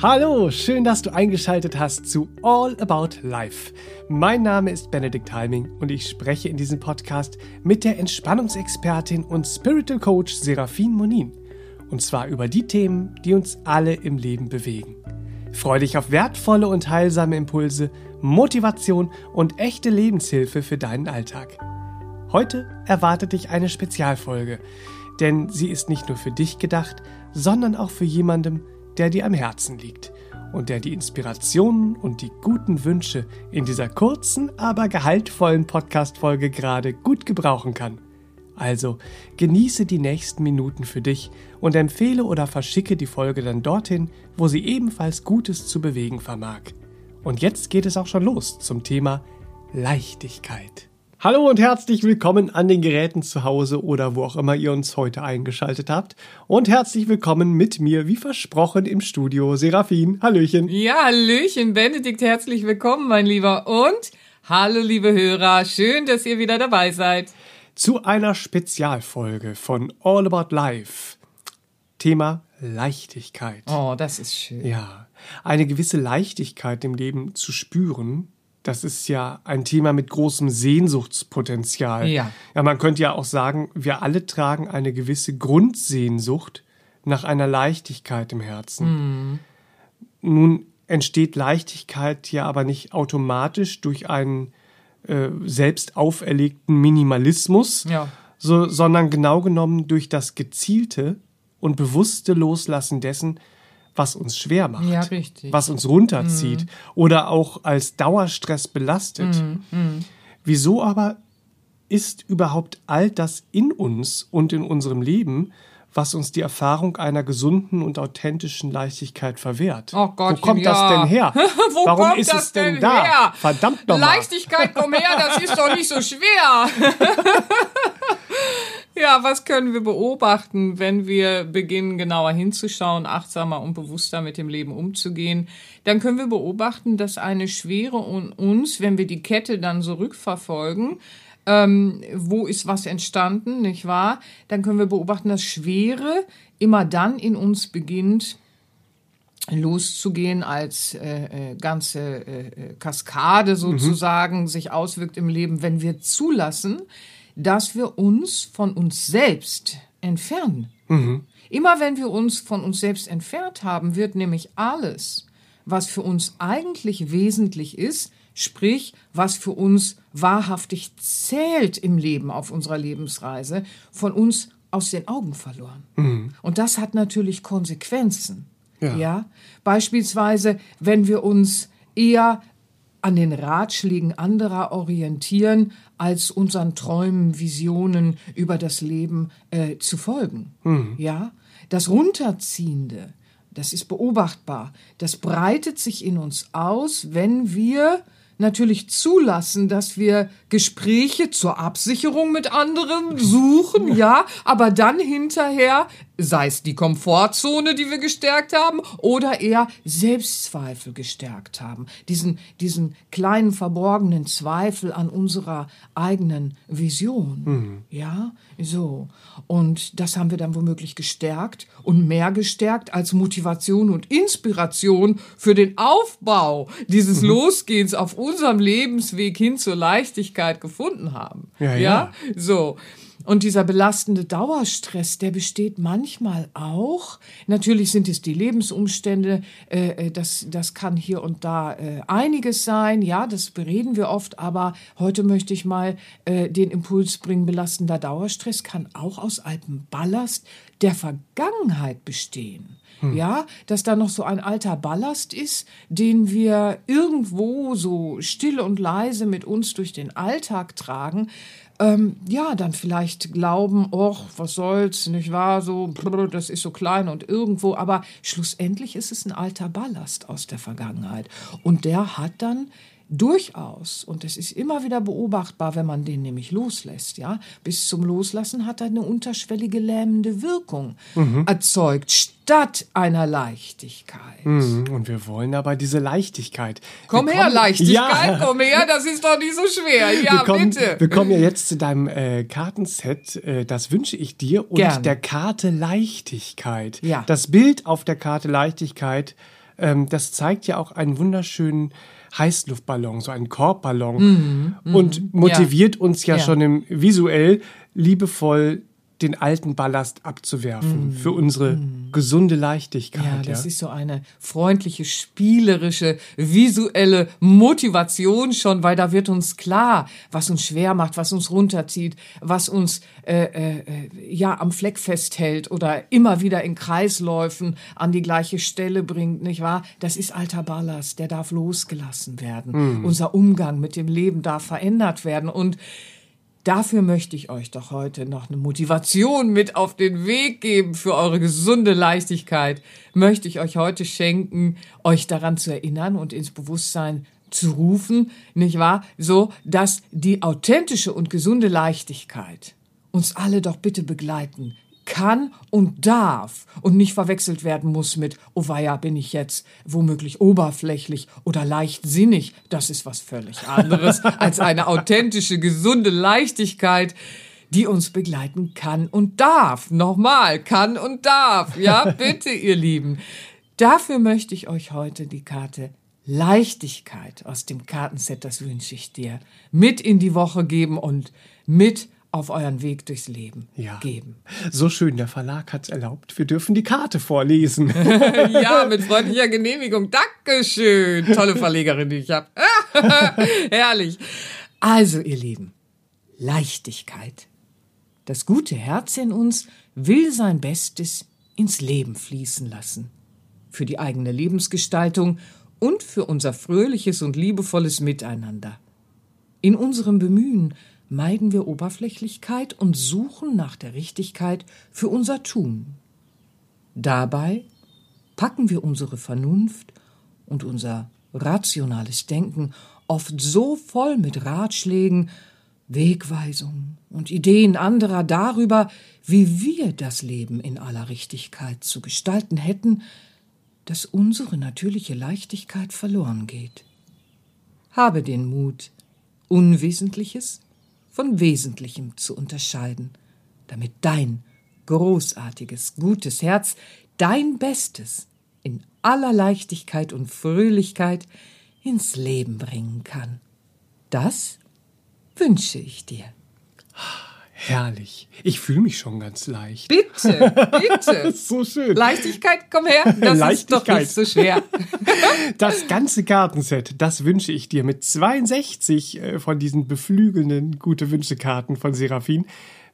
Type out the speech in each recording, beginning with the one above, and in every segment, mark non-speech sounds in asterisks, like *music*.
Hallo, schön, dass du eingeschaltet hast zu All About Life. Mein Name ist Benedikt Halming und ich spreche in diesem Podcast mit der Entspannungsexpertin und Spiritual Coach Serafin Monin. Und zwar über die Themen, die uns alle im Leben bewegen. Freue dich auf wertvolle und heilsame Impulse, Motivation und echte Lebenshilfe für deinen Alltag. Heute erwartet dich eine Spezialfolge, denn sie ist nicht nur für dich gedacht, sondern auch für jemandem, der dir am Herzen liegt und der die Inspirationen und die guten Wünsche in dieser kurzen, aber gehaltvollen Podcast-Folge gerade gut gebrauchen kann. Also genieße die nächsten Minuten für dich und empfehle oder verschicke die Folge dann dorthin, wo sie ebenfalls Gutes zu bewegen vermag. Und jetzt geht es auch schon los zum Thema Leichtigkeit. Hallo und herzlich willkommen an den Geräten zu Hause oder wo auch immer ihr uns heute eingeschaltet habt. Und herzlich willkommen mit mir, wie versprochen, im Studio. Serafin, Hallöchen. Ja, Hallöchen, Benedikt, herzlich willkommen, mein Lieber. Und hallo, liebe Hörer, schön, dass ihr wieder dabei seid. Zu einer Spezialfolge von All About Life. Thema Leichtigkeit. Oh, das ist schön. Ja, eine gewisse Leichtigkeit im Leben zu spüren, das ist ja ein Thema mit großem Sehnsuchtspotenzial. Ja. Ja, man könnte ja auch sagen, wir alle tragen eine gewisse Grundsehnsucht nach einer Leichtigkeit im Herzen. Mhm. Nun entsteht Leichtigkeit ja aber nicht automatisch durch einen äh, selbst auferlegten Minimalismus, Ja. so, sondern genau genommen durch das gezielte und bewusste Loslassen dessen, was uns schwer macht, Ja, was uns runterzieht oder auch als Dauerstress belastet. Wieso aber ist überhaupt all das in uns und in unserem Leben, was uns die Erfahrung einer gesunden und authentischen Leichtigkeit verwehrt? Oh Gott, Wo kommt ja. das denn her? *laughs* Wo Warum kommt ist das es denn, denn da? her? Verdammt nochmal. Leichtigkeit, komm her, das ist doch nicht so schwer. *laughs* ja, was können wir beobachten, wenn wir beginnen, genauer hinzuschauen, achtsamer und bewusster mit dem Leben umzugehen? Dann können wir beobachten, dass eine Schwere in uns, wenn wir die Kette dann so rückverfolgen, ähm, wo ist was entstanden, nicht wahr? Dann können wir beobachten, dass Schwere immer dann in uns beginnt, loszugehen als äh, äh, ganze äh, äh, Kaskade sozusagen sich auswirkt im Leben, wenn wir zulassen, dass wir uns von uns selbst entfernen. Immer wenn wir uns von uns selbst entfernt haben, wird nämlich alles, was für uns eigentlich wesentlich ist, sprich, was für uns wahrhaftig zählt im Leben auf unserer Lebensreise, von uns aus den Augen verloren. Und das hat natürlich Konsequenzen. Ja. ja, beispielsweise, wenn wir uns eher an den Ratschlägen anderer orientieren, als unseren Träumen, Visionen über das Leben äh, zu folgen. Ja, das Runterziehende, das ist beobachtbar. Das breitet sich in uns aus, wenn wir natürlich zulassen, dass wir Gespräche zur Absicherung mit anderen suchen, *laughs* ja, aber dann hinterher, sei es die Komfortzone, die wir gestärkt haben, oder eher Selbstzweifel gestärkt haben. Diesen, diesen kleinen verborgenen Zweifel an unserer eigenen Vision. Ja, so. Und das haben wir dann womöglich gestärkt und mehr gestärkt als Motivation und Inspiration für den Aufbau dieses Losgehens auf unserem Lebensweg hin zur Leichtigkeit gefunden haben. Ja, ja. So. Und dieser belastende Dauerstress, der besteht manchmal auch. Natürlich sind es die Lebensumstände, äh, äh, das, das kann hier und da äh, einiges sein, ja, das bereden wir oft, aber heute möchte ich mal äh, den Impuls bringen, belastender Dauerstress kann auch aus altem Ballast der Vergangenheit bestehen. Ja, dass da noch so ein alter Ballast ist, den wir irgendwo so still und leise mit uns durch den Alltag tragen, ähm, ja, dann vielleicht glauben, och, was soll's, nicht wahr, so, das ist so klein und irgendwo, aber schlussendlich ist es ein alter Ballast aus der Vergangenheit. Und der hat dann durchaus, und es ist immer wieder beobachtbar, wenn man den nämlich loslässt, ja, bis zum Loslassen hat er eine unterschwellige lähmende Wirkung erzeugt, statt einer Leichtigkeit. Mhm, Und wir wollen aber diese Leichtigkeit. Komm Wir her, kommen- Leichtigkeit, Ja. komm her, das ist doch nicht so schwer. Ja, wir kommen, bitte. Wir kommen ja jetzt zu deinem äh, Kartenset. Äh, das wünsche ich dir. Und Gern. der Karte Leichtigkeit. Ja. Das Bild auf der Karte Leichtigkeit ähm, das zeigt ja auch einen wunderschönen Heißluftballon, so einen Korbballon. Und motiviert uns ja, Ja. schon im visuell liebevoll den alten Ballast abzuwerfen für unsere gesunde Leichtigkeit. Ja, Ja, das ist so eine freundliche, spielerische, visuelle Motivation schon, weil da wird uns klar, was uns schwer macht, was uns runterzieht, was uns äh, äh, äh, ja am Fleck festhält oder immer wieder in Kreisläufen an die gleiche Stelle bringt, nicht wahr? Das ist alter Ballast, der darf losgelassen werden. Unser Umgang mit dem Leben darf verändert werden und Dafür möchte ich euch doch heute noch eine Motivation mit auf den Weg geben für eure gesunde Leichtigkeit. Möchte ich euch heute schenken, euch daran zu erinnern und ins Bewusstsein zu rufen, nicht wahr? So, dass die authentische und gesunde Leichtigkeit uns alle doch bitte begleiten kann und darf und nicht verwechselt werden muss mit, oh weia, bin ich jetzt womöglich oberflächlich oder leichtsinnig. Das ist was völlig anderes *laughs* als eine authentische, gesunde Leichtigkeit, die uns begleiten kann und darf. Nochmal, kann und darf. Ja, *laughs* bitte, ihr Lieben. Dafür möchte ich euch heute die Karte Leichtigkeit aus dem Kartenset, das wünsche ich dir, mit in die Woche geben und mit auf euren Weg durchs Leben Ja. geben. So schön, der Verlag hat es erlaubt. Wir dürfen die Karte vorlesen. *laughs* Ja, mit freundlicher Genehmigung. Dankeschön. Tolle Verlegerin, die ich habe. *laughs* Herrlich. Also, ihr Lieben, Leichtigkeit. Das gute Herz in uns will sein Bestes ins Leben fließen lassen. Für die eigene Lebensgestaltung und für unser fröhliches und liebevolles Miteinander. In unserem Bemühen meiden wir Oberflächlichkeit und suchen nach der Richtigkeit für unser Tun. Dabei packen wir unsere Vernunft und unser rationales Denken oft so voll mit Ratschlägen, Wegweisungen und Ideen anderer darüber, wie wir das Leben in aller Richtigkeit zu gestalten hätten, dass unsere natürliche Leichtigkeit verloren geht. Habe den Mut, Unwesentliches von Wesentlichem zu unterscheiden, damit dein großartiges, gutes Herz dein Bestes in aller Leichtigkeit und Fröhlichkeit ins Leben bringen kann. Das wünsche ich dir. Herrlich. Ich fühle mich schon ganz leicht. Bitte, bitte. *laughs* So schön. Leichtigkeit, komm her. Das ist doch Leichtigkeit. nicht so schwer. *laughs* Das ganze Kartenset, das wünsche ich dir mit 62 äh, von diesen beflügelnden gute Wünsche-Karten von Seraphin.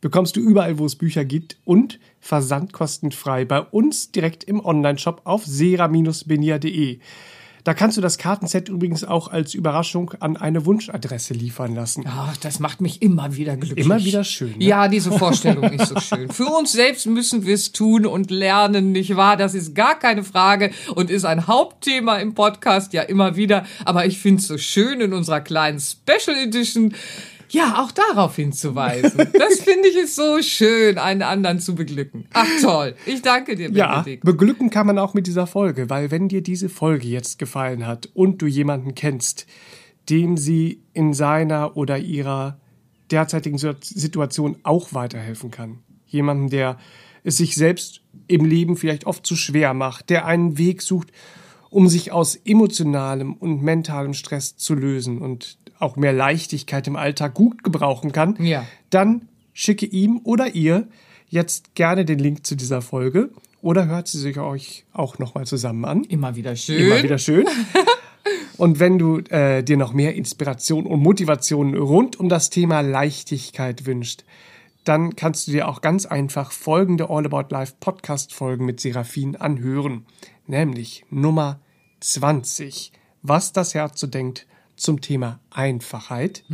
Bekommst du überall, wo es Bücher gibt und versandkostenfrei bei uns direkt im Onlineshop auf sera-benia.de. Da kannst du das Kartenset übrigens auch als Überraschung an eine Wunschadresse liefern lassen. Ach, das macht mich immer wieder glücklich. Immer wieder schön, ne? Ja, diese Vorstellung ist so schön. Für uns selbst müssen wir es tun und lernen, nicht wahr? Das ist gar keine Frage und ist ein Hauptthema im Podcast ja immer wieder. Aber ich finde es so schön in unserer kleinen Special Edition. Ja, auch darauf hinzuweisen. Das *laughs* finde ich ist so schön, einen anderen zu beglücken. Ach toll. Ich danke dir, Ja, Benedikt. beglücken kann man auch mit dieser Folge, weil wenn dir diese Folge jetzt gefallen hat und du jemanden kennst, dem sie in seiner oder ihrer derzeitigen Situation auch weiterhelfen kann, jemanden, der es sich selbst im Leben vielleicht oft zu schwer macht, der einen Weg sucht, um sich aus emotionalem und mentalem Stress zu lösen und auch mehr Leichtigkeit im Alltag gut gebrauchen kann, Ja. dann schicke ihm oder ihr jetzt gerne den Link zu dieser Folge oder hört sie sich euch auch nochmal zusammen an. Immer wieder schön. Immer wieder schön. *laughs* Und wenn du äh, dir noch mehr Inspiration und Motivation rund um das Thema Leichtigkeit wünscht, dann kannst du dir auch ganz einfach folgende All About Life Podcast Folgen mit Seraphin anhören, nämlich Nummer 20, was das Herz so denkt zum Thema Einfachheit.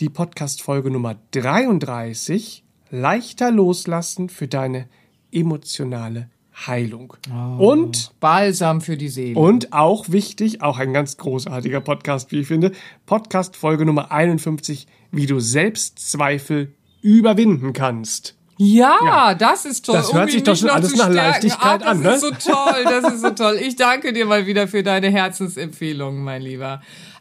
Die Podcast Folge Nummer 33, leichter loslassen für deine emotionale Heilung. Und Balsam für die Seele. und auch wichtig, auch ein ganz großartiger Podcast, wie ich finde, Podcast Folge Nummer 51, wie du Selbstzweifel überwinden kannst. Ja, Ja. das ist toll. Das hört um sich doch schon alles nach stärken. Leichtigkeit Ach, an, Das ne? ist so toll, das ist so toll. Ich danke dir mal wieder für deine Herzensempfehlungen, mein Lieber.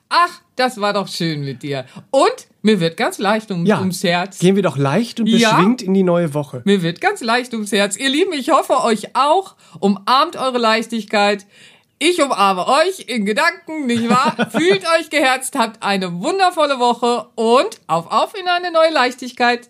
Ach, das war doch schön mit dir. Und mir wird ganz leicht um, Ja, ums Herz. gehen wir doch leicht und Ja. beschwingt in die neue Woche. Mir wird ganz leicht ums Herz. Ihr Lieben, ich hoffe euch auch. Umarmt eure Leichtigkeit. Ich umarme euch in Gedanken, nicht wahr? *laughs* Fühlt euch geherzt, habt eine wundervolle Woche und auf auf in eine neue Leichtigkeit.